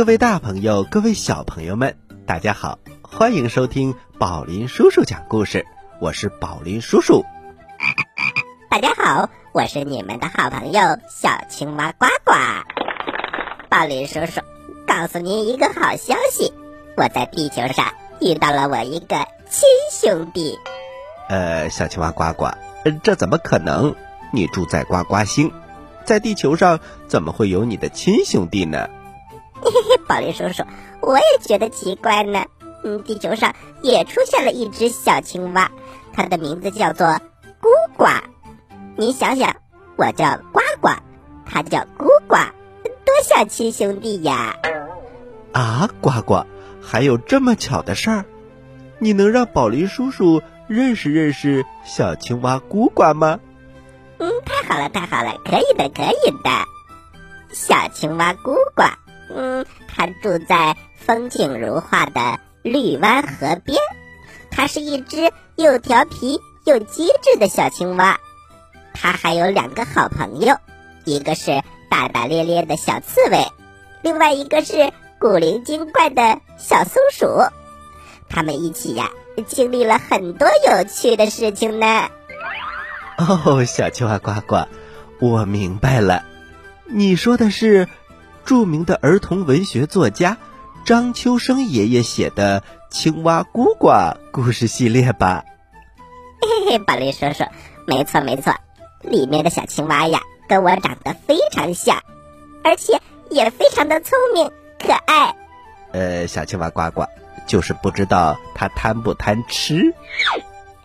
各位大朋友，各位小朋友们，大家好，欢迎收听宝林叔叔讲故事。我是宝林叔叔。大家好，我是你们的好朋友小青蛙呱呱。宝林叔叔告诉您一个好消息，我在地球上遇到了我一个亲兄弟。呃，小青蛙呱呱，这怎么可能？你住在呱呱星，在地球上怎么会有你的亲兄弟呢？嘿嘿嘿，宝林叔叔，我也觉得奇怪呢。嗯，地球上也出现了一只小青蛙，它的名字叫做孤呱。你想想，我叫呱呱，它叫孤呱，多像亲兄弟呀！啊，呱呱，还有这么巧的事儿？你能让宝林叔叔认识认识小青蛙孤呱吗？嗯，太好了，太好了，可以的，可以的。小青蛙孤呱。嗯，它住在风景如画的绿湾河边。它是一只又调皮又机智的小青蛙。它还有两个好朋友，一个是大大咧咧的小刺猬，另外一个是古灵精怪的小松鼠。他们一起呀，经历了很多有趣的事情呢。哦，小青蛙呱呱，我明白了，你说的是。著名的儿童文学作家张秋生爷爷写的《青蛙咕呱》故事系列吧？嘿嘿，宝林叔叔，没错没错，里面的小青蛙呀，跟我长得非常像，而且也非常的聪明可爱。呃，小青蛙呱呱，就是不知道它贪不贪吃？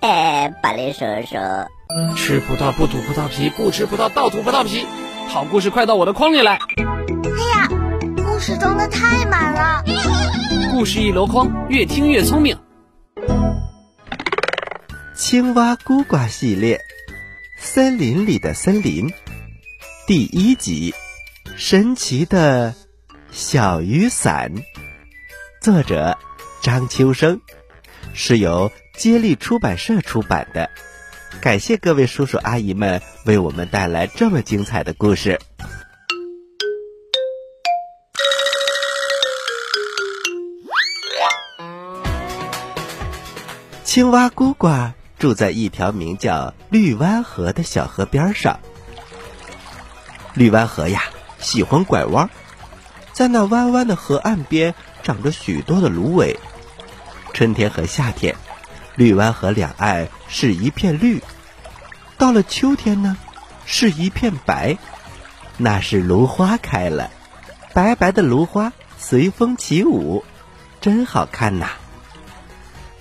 哎，宝林叔叔，吃葡萄不吐葡萄皮，不吃葡萄倒吐葡萄皮。好故事快到我的筐里来。故事装的太满了，故事一箩筐，越听越聪明。青蛙咕呱系列，森林里的森林，第一集，神奇的小雨伞，作者张秋生，是由接力出版社出版的。感谢各位叔叔阿姨们为我们带来这么精彩的故事。青蛙咕呱住在一条名叫绿湾河的小河边上。绿湾河呀，喜欢拐弯，在那弯弯的河岸边长着许多的芦苇。春天和夏天，绿湾河两岸是一片绿；到了秋天呢，是一片白，那是芦花开了，白白的芦花随风起舞，真好看呐。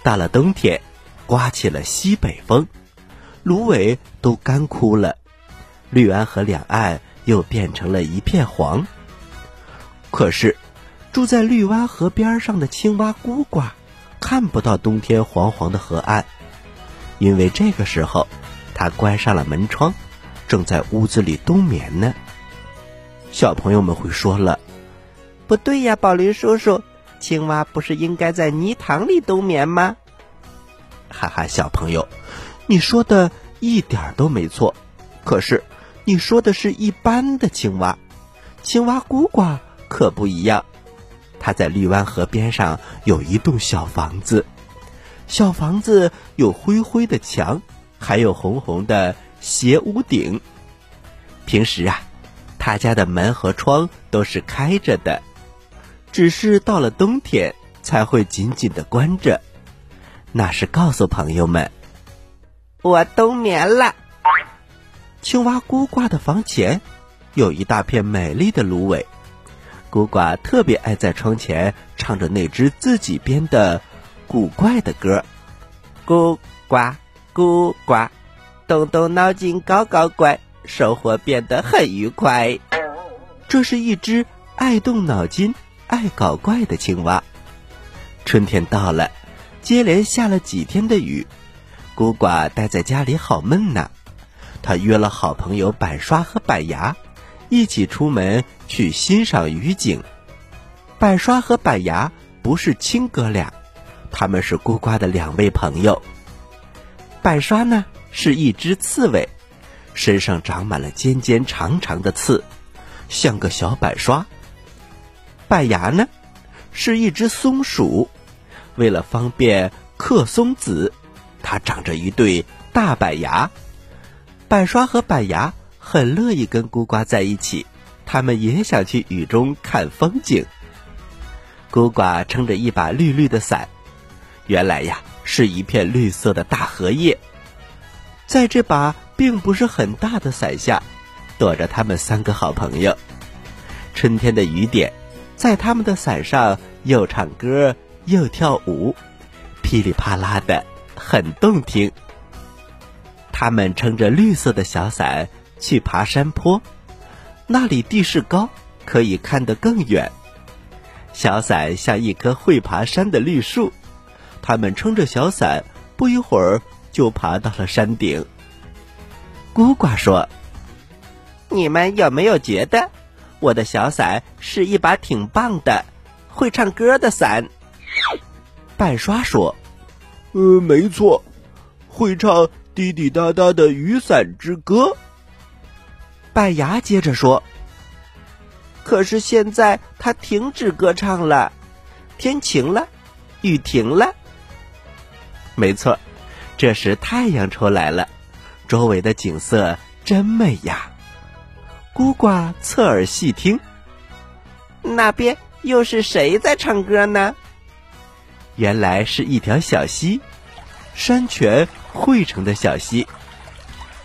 到了冬天，刮起了西北风，芦苇都干枯了，绿湾河两岸又变成了一片黄。可是，住在绿湾河边上的青蛙呱呱看不到冬天黄黄的河岸，因为这个时候，它关上了门窗，正在屋子里冬眠呢。小朋友们会说了：“不对呀，宝林叔叔。”青蛙不是应该在泥塘里冬眠吗？哈哈，小朋友，你说的一点都没错。可是你说的是一般的青蛙，青蛙咕呱可不一样。它在绿湾河边上有一栋小房子，小房子有灰灰的墙，还有红红的斜屋顶。平时啊，他家的门和窗都是开着的。只是到了冬天才会紧紧的关着，那是告诉朋友们，我冬眠了。青蛙孤寡的房前有一大片美丽的芦苇，孤寡特别爱在窗前唱着那只自己编的古怪的歌，咕呱咕呱，动动脑筋搞搞怪，生活变得很愉快。这是一只爱动脑筋。爱搞怪的青蛙，春天到了，接连下了几天的雨，孤呱待在家里好闷呐。他约了好朋友板刷和板牙，一起出门去欣赏雨景。板刷和板牙不是亲哥俩，他们是孤呱的两位朋友。板刷呢是一只刺猬，身上长满了尖尖长长的刺，像个小板刷。板牙呢，是一只松鼠。为了方便嗑松子，它长着一对大板牙。板刷和板牙很乐意跟孤瓜在一起，他们也想去雨中看风景。孤瓜撑着一把绿绿的伞，原来呀是一片绿色的大荷叶。在这把并不是很大的伞下，躲着他们三个好朋友。春天的雨点，在他们的伞上又唱歌又跳舞，噼里啪啦的，很动听。他们撑着绿色的小伞去爬山坡，那里地势高，可以看得更远。小伞像一棵会爬山的绿树，他们撑着小伞，不一会儿就爬到了山顶。孤寡说：“你们有没有觉得，我的小伞是一把挺棒的、会唱歌的伞？”半刷说：“呃，没错，会唱滴滴答答的雨伞之歌。”半牙接着说。可是现在它停止歌唱了，天晴了，雨停了。没错，这时太阳出来了，周围的景色真美呀。孤寡侧耳细听，那边又是谁在唱歌呢？原来是一条小溪，山泉汇成的小溪。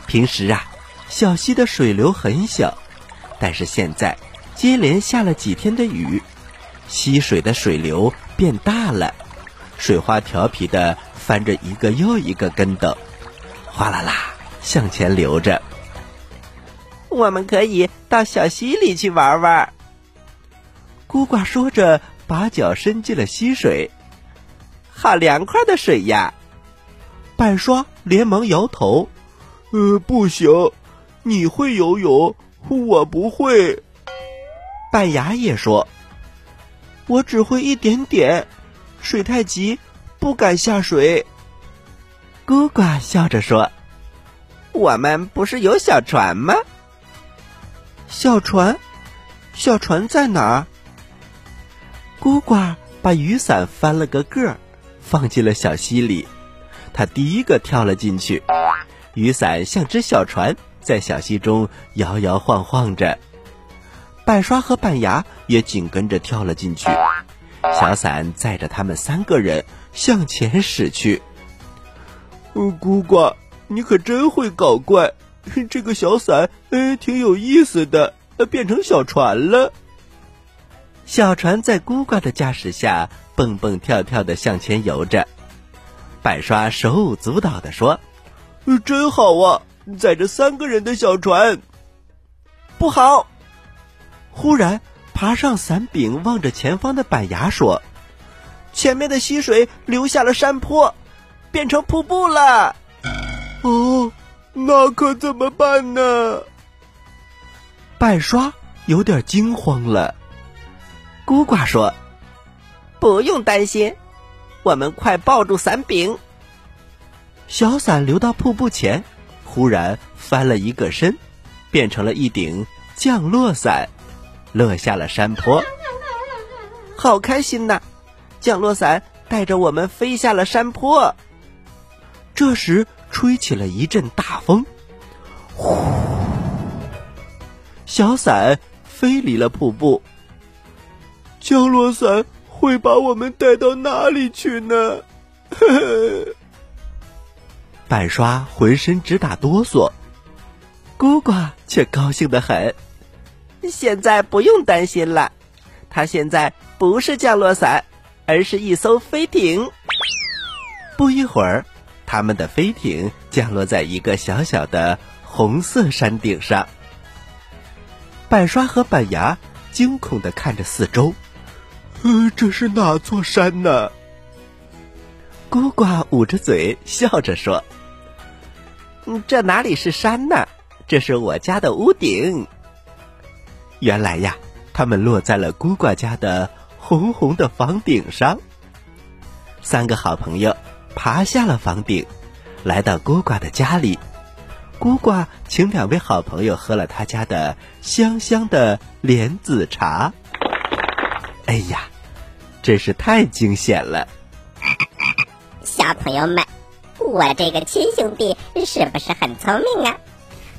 平时啊，小溪的水流很小，但是现在。接连下了几天的雨，溪水的水流变大了，水花调皮的翻着一个又一个跟斗，哗啦啦向前流着。我们可以到小溪里去玩玩。孤寡说着，把脚伸进了溪水，好凉快的水呀！半刷连忙摇头：“呃，不行，你会游泳，我不会。”半牙也说：“我只会一点点，水太急，不敢下水。”姑呱笑着说：“我们不是有小船吗？”小船，小船在哪儿？姑呱把雨伞翻了个个儿，放进了小溪里。他第一个跳了进去，雨伞像只小船，在小溪中摇摇晃晃着。板刷和板牙也紧跟着跳了进去，小伞载着他们三个人向前驶去。姑瓜，你可真会搞怪！这个小伞，哎，挺有意思的，变成小船了。小船在孤寡的驾驶下蹦蹦跳跳的向前游着。板刷手舞足蹈的说：“真好啊，载着三个人的小船。”不好！忽然，爬上伞柄望着前方的板牙说：“前面的溪水流下了山坡，变成瀑布了。”哦，那可怎么办呢？板刷有点惊慌了。孤寡说：“不用担心，我们快抱住伞柄。”小伞流到瀑布前，忽然翻了一个身，变成了一顶降落伞。落下了山坡，好开心呐！降落伞带着我们飞下了山坡。这时吹起了一阵大风，呼！小伞飞离了瀑布。降落伞会把我们带到哪里去呢？呵呵。板刷浑身直打哆嗦，姑姑却高兴的很。现在不用担心了，它现在不是降落伞，而是一艘飞艇。不一会儿，他们的飞艇降落在一个小小的红色山顶上。板刷和板牙惊恐的看着四周，呃，这是哪座山呢？孤寡捂着嘴笑着说：“这哪里是山呢？这是我家的屋顶。”原来呀，他们落在了孤寡家的红红的房顶上。三个好朋友爬下了房顶，来到孤寡的家里。孤寡请两位好朋友喝了他家的香香的莲子茶。哎呀，真是太惊险了！小朋友们，我这个亲兄弟是不是很聪明啊？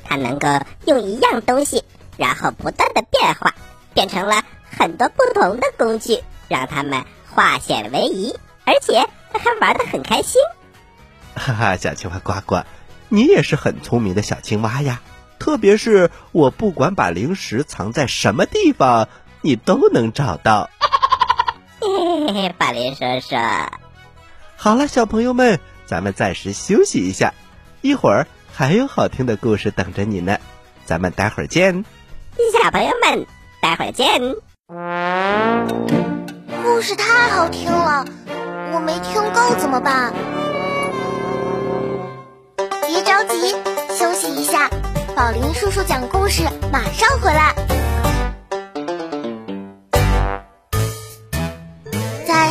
他能够用一样东西，然后不断的变化，变成了很多不同的工具，让他们化险为夷，而且还玩的很开心。哈哈，小青蛙呱呱，你也是很聪明的小青蛙呀！特别是我不管把零食藏在什么地方，你都能找到。嘿嘿嘿，宝林叔叔。好了，小朋友们，咱们暂时休息一下，一会儿还有好听的故事等着你呢。咱们待会儿见。小朋友们，待会儿见。故事太好听了，我没听够怎么办？别着急，休息一下。宝林叔叔讲故事，马上回来。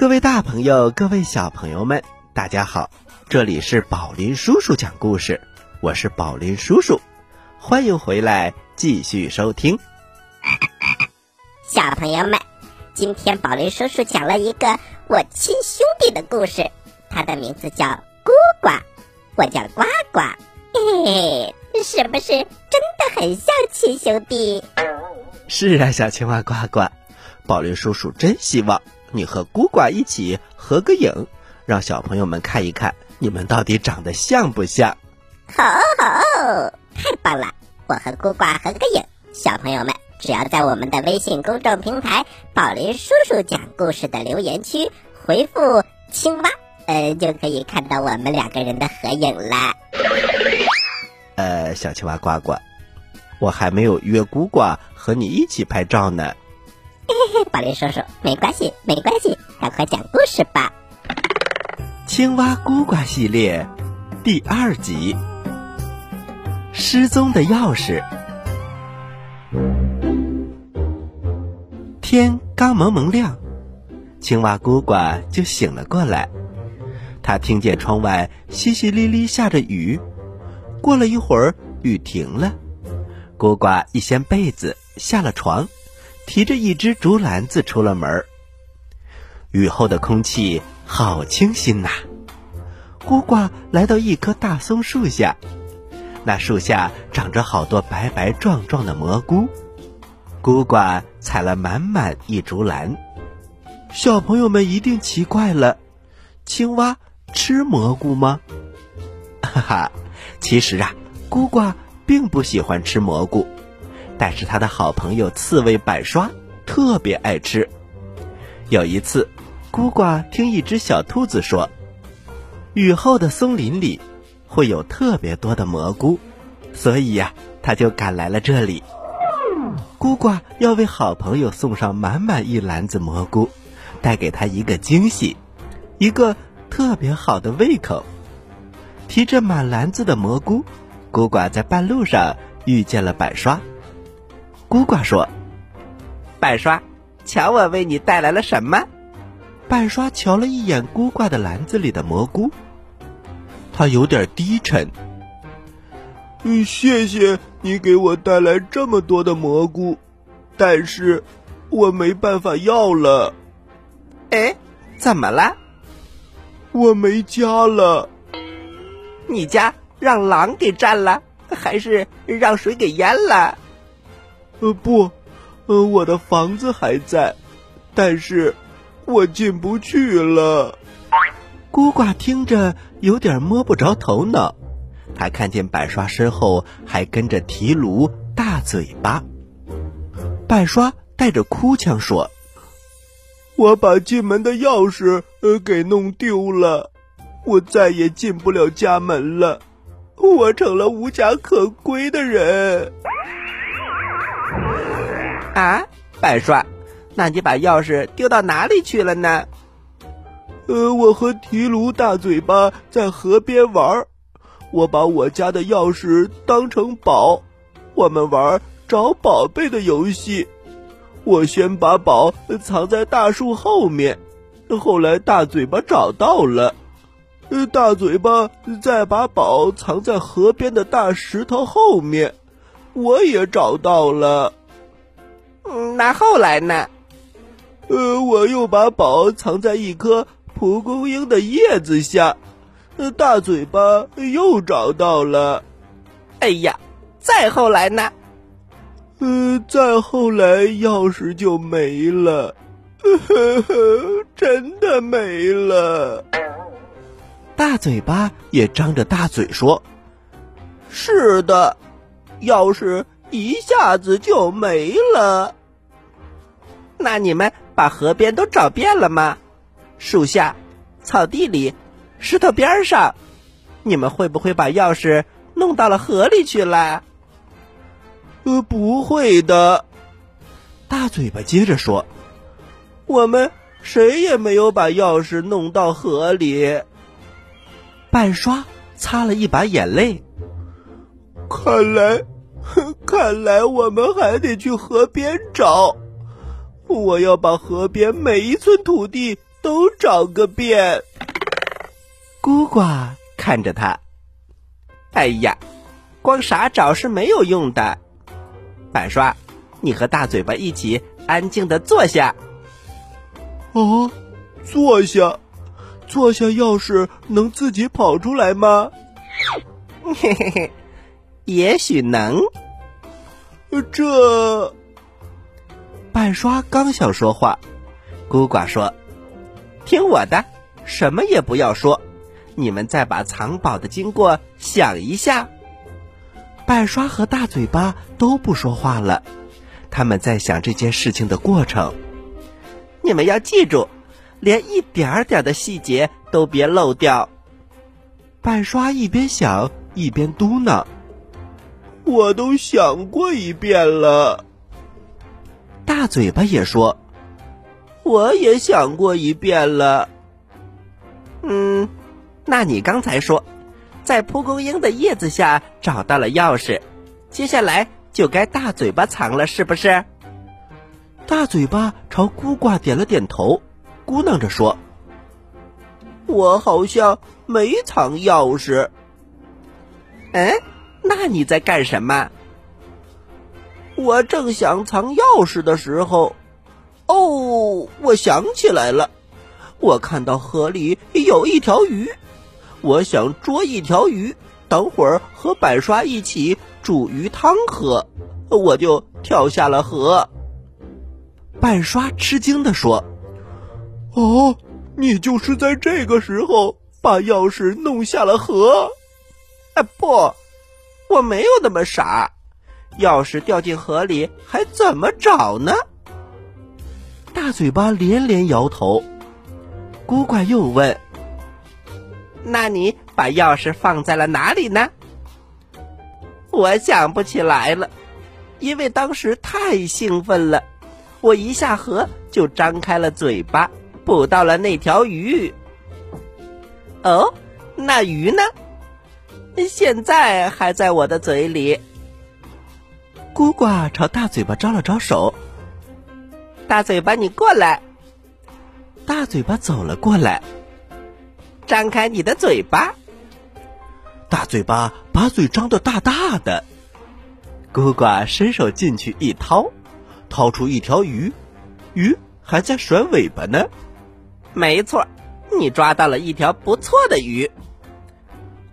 各位大朋友，各位小朋友们，大家好，这里是宝林叔叔讲故事，我是宝林叔叔，欢迎回来继续收听。小朋友们，今天宝林叔叔讲了一个我亲兄弟的故事，他的名字叫呱呱，我叫呱呱，嘿嘿，是不是真的很像亲兄弟？是啊，小青蛙呱呱，宝林叔叔真希望你和孤寡一起合个影，让小朋友们看一看你们到底长得像不像。好，好，太棒了！我和孤寡合个影，小朋友们只要在我们的微信公众平台“宝林叔叔讲故事”的留言区回复“青蛙”，呃，就可以看到我们两个人的合影啦。呃，小青蛙呱呱，我还没有约孤寡和你一起拍照呢。嘿嘿，宝林叔叔，没关系，没关系，赶快讲故事吧。青蛙咕呱系列第二集：失踪的钥匙。天刚蒙蒙亮，青蛙咕呱就醒了过来。他听见窗外淅淅沥沥下着雨，过了一会儿，雨停了。咕呱一掀被子，下了床，提着一只竹篮子出了门。雨后的空气好清新呐！孤寡来到一棵大松树下，那树下长着好多白白壮壮的蘑菇。孤寡采了满满一竹篮。小朋友们一定奇怪了：青蛙吃蘑菇吗？哈哈，其实啊，孤寡并不喜欢吃蘑菇，但是他的好朋友刺猬板刷特别爱吃。有一次，孤寡听一只小兔子说，雨后的松林里会有特别多的蘑菇，所以呀、他就赶来了这里。孤寡要为好朋友送上满满一篮子蘑菇，带给他一个惊喜，一个特别好的胃口。提着满篮子的蘑菇，孤寡在半路上遇见了板刷。咕呱说：“半刷，瞧我为你带来了什么？”半刷瞧了一眼孤寡的篮子里的蘑菇，他有点低沉。嗯，谢谢你给我带来这么多的蘑菇，但是我没办法要了，哎，怎么了？我没家了。你家让狼给占了，还是让水给淹了？呃，不，呃，我的房子还在，但是我进不去了。孤寡听着有点摸不着头脑。他看见板刷身后还跟着提炉大嘴巴。板刷带着哭腔说：“我把进门的钥匙呃给弄丢了，我再也进不了家门了，我成了无家可归的人。”啊，板刷，那你把钥匙丢到哪里去了呢？呃，我和提炉大嘴巴在河边玩，我把我家的钥匙当成宝，我们玩找宝贝的游戏。我先把宝藏在大树后面，后来大嘴巴找到了，呃，大嘴巴再把宝藏在河边的大石头后面，我也找到了。嗯，那后来呢？呃，我又把宝藏在一棵。蒲公英的叶子下，呃大嘴巴又找到了。哎呀，再后来呢？呃，再后来钥匙就没了，呵呵，真的没了。大嘴巴也张着大嘴说：“是的，钥匙一下子就没了。那你们把河边都找遍了吗？”树下、草地里、石头边上，你们会不会把钥匙弄到了河里去了？呃，不会的。大嘴巴接着说：“我们谁也没有把钥匙弄到河里。”半刷擦了一把眼泪。看来，看来我们还得去河边找。我要把河边每一寸土地。都找个遍。孤寡看着他，哎呀，光傻找是没有用的。板刷，你和大嘴巴一起安静的坐下。哦，坐下，坐下，钥匙能自己跑出来吗？嘿嘿嘿，也许能。这，半刷刚想说话，孤寡说。听我的，什么也不要说。你们再把藏宝的经过想一下。半刷和大嘴巴都不说话了，他们在想这件事情的过程。你们要记住，连一点点的细节都别漏掉。半刷一边想一边嘟囔：“我都想过一遍了。”大嘴巴也说。我也想过一遍了。嗯，那你刚才说，在蒲公英的叶子下找到了钥匙，接下来就该大嘴巴藏了，是不是？大嘴巴朝孤寡点了点头，咕囔着说：“我好像没藏钥匙。”嗯，那你在干什么？我正想藏钥匙的时候。哦，我想起来了，我看到河里有一条鱼，我想捉一条鱼，等会儿和板刷一起煮鱼汤喝，我就跳下了河。板刷吃惊的说：“哦，你就是在这个时候把钥匙弄下了河？啊，不，我没有那么傻，钥匙掉进河里还怎么找呢？”大嘴巴连连摇头，古怪又问：“那你把钥匙放在了哪里呢？”我想不起来了，因为当时太兴奋了，我一下河就张开了嘴巴，捕到了那条鱼。哦，那鱼呢？现在还在我的嘴里。孤寡朝大嘴巴招了招手。大嘴巴，你过来。大嘴巴走了过来，张开你的嘴巴。大嘴巴把嘴张得大大的。孤寡伸手进去一掏，掏出一条鱼，鱼还在甩尾巴呢。没错，你抓到了一条不错的鱼。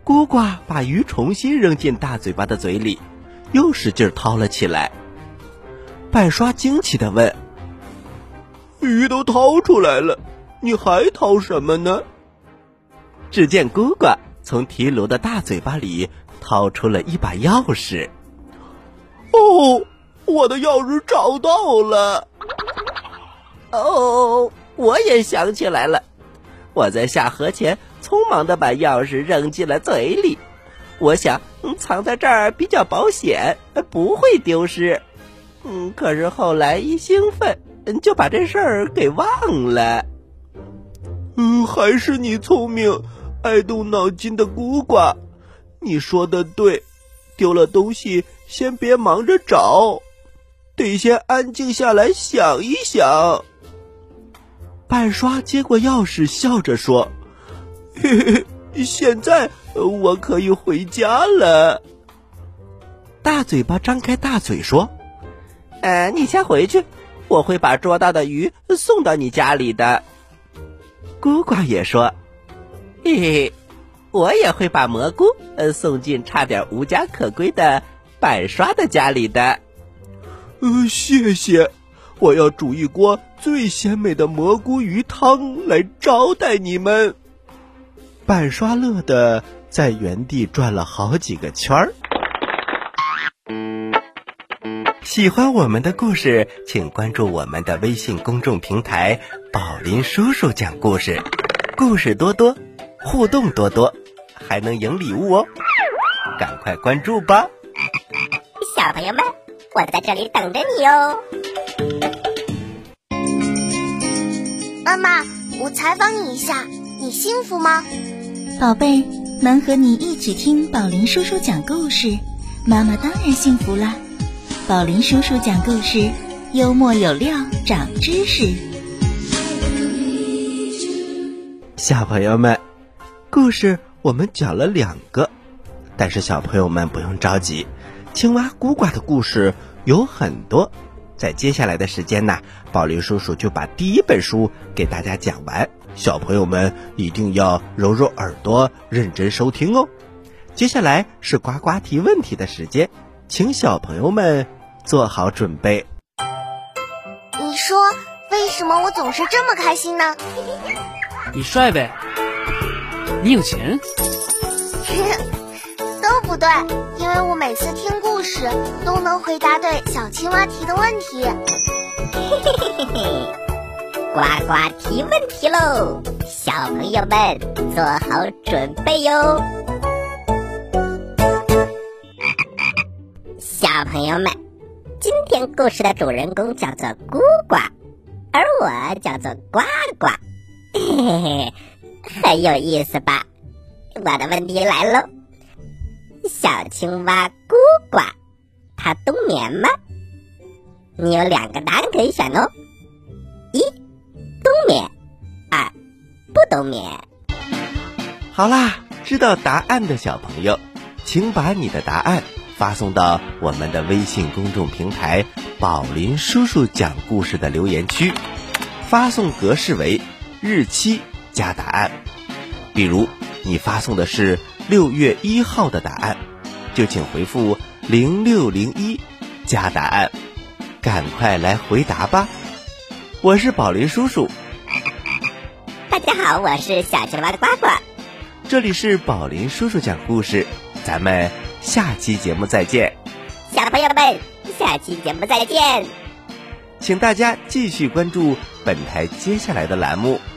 孤寡把鱼重新扔进大嘴巴的嘴里，又使劲掏了起来。半刷惊奇的问。鱼都掏出来了，你还掏什么呢？只见姑姑从提炉的大嘴巴里掏出了一把钥匙。哦，我的钥匙找到了！哦，我也想起来了，我在下河前匆忙的把钥匙扔进了嘴里。我想嗯藏在这儿比较保险，不会丢失。嗯，可是后来一兴奋，就把这事儿给忘了。嗯，还是你聪明，爱动脑筋的孤寡。你说的对，丢了东西先别忙着找，得先安静下来想一想。半刷接过钥匙，笑着说：“，现在我可以回家了。”大嘴巴张开大嘴说：“呃，你先回去，我会把捉到的鱼送到你家里的。”孤寡也说：“嘿嘿，我也会把蘑菇呃送进差点无家可归的板刷的家里的。”呃，谢谢。我要煮一锅最鲜美的蘑菇鱼汤来招待你们。板刷乐的在原地转了好几个圈儿。喜欢我们的故事，请关注我们的微信公众平台“宝林叔叔讲故事”，故事多多，互动多多，还能赢礼物哦！赶快关注吧，小朋友们，我在这里等着你哦。妈妈，我采访你一下，你幸福吗？宝贝，能和你一起听宝林叔叔讲故事，妈妈当然幸福啦。宝林叔叔讲故事，幽默有料，长知识。小朋友们，故事我们讲了两个，但是小朋友们不用着急，青蛙孤寡的故事有很多。在接下来的时间呢，宝林叔叔就把第一本书给大家讲完。小朋友们一定要揉揉耳朵，认真收听哦。接下来是呱呱提问题的时间，请小朋友们做好准备。你说为什么我总是这么开心呢？你帅呗，你有钱，都不对，因为我每次听故事都能回答对小青蛙提的问题。嘿嘿嘿嘿嘿，呱呱提问题喽，小朋友们做好准备哟。小朋友们，今天故事的主人公叫做孤寡，而我叫做呱呱，嘿嘿嘿，很有意思吧？我的问题来喽，小青蛙孤寡，它冬眠吗？你有两个答案可以选哦，一冬眠，二不冬眠。好啦，知道答案的小朋友，请把你的答案发送到我们的微信公众平台“宝林叔叔讲故事”的留言区，发送格式为日期加答案。比如你发送的是六月一号的答案，就请回复零六零一加答案，赶快来回答吧！我是宝林叔叔，大家好，我是小青蛙的呱呱。这里是宝林叔叔讲故事，咱们下期节目再见。小朋友们，下期节目再见。请大家继续关注本台接下来的栏目《